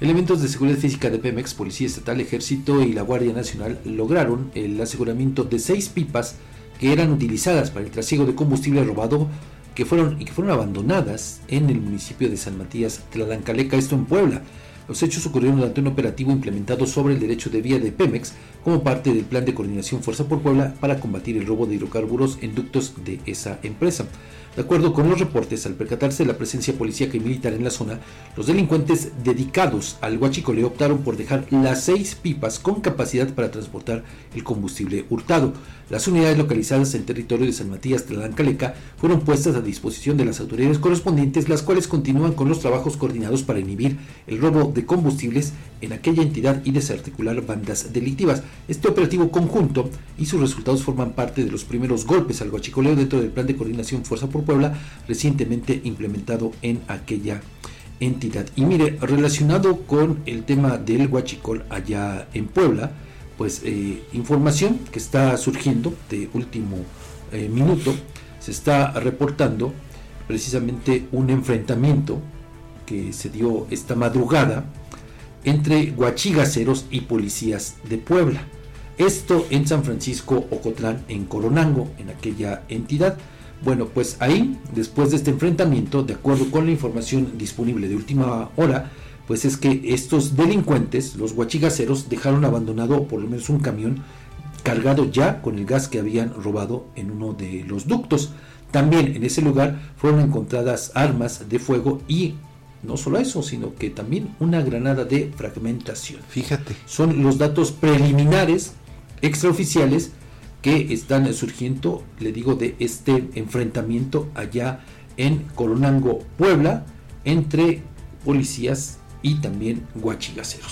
Elementos de seguridad física de Pemex, Policía Estatal, Ejército y la Guardia Nacional lograron el aseguramiento de seis pipas que eran utilizadas para el trasiego de combustible robado que fueron, y que fueron abandonadas en el municipio de San Matías Tlalancaleca, esto en Puebla. Los hechos ocurrieron durante un operativo implementado sobre el derecho de vía de Pemex como parte del plan de coordinación Fuerza por Puebla para combatir el robo de hidrocarburos en ductos de esa empresa. De acuerdo con los reportes, al percatarse de la presencia policíaca y militar en la zona, los delincuentes dedicados al huachicoleo optaron por dejar las seis pipas con capacidad para transportar el combustible hurtado. Las unidades localizadas en territorio de San Matías Tlancaleca fueron puestas a disposición de las autoridades correspondientes, las cuales continúan con los trabajos coordinados para inhibir el robo de combustibles en aquella entidad y desarticular bandas delictivas. Este operativo conjunto y sus resultados forman parte de los primeros golpes al huachicoleo dentro del plan de coordinación Fuerza por Puebla recientemente implementado en aquella entidad. Y mire, relacionado con el tema del huachicol allá en Puebla, pues eh, información que está surgiendo de último eh, minuto, se está reportando precisamente un enfrentamiento que se dio esta madrugada entre guachigaceros y policías de Puebla. Esto en San Francisco Ocotlán, en Coronango, en aquella entidad. Bueno, pues ahí, después de este enfrentamiento, de acuerdo con la información disponible de última hora, pues es que estos delincuentes, los guachigaceros, dejaron abandonado por lo menos un camión cargado ya con el gas que habían robado en uno de los ductos. También en ese lugar fueron encontradas armas de fuego y no solo eso, sino que también una granada de fragmentación. Fíjate. Son los datos preliminares extraoficiales que están surgiendo, le digo, de este enfrentamiento allá en Coronango, Puebla, entre policías y también guachigaceros.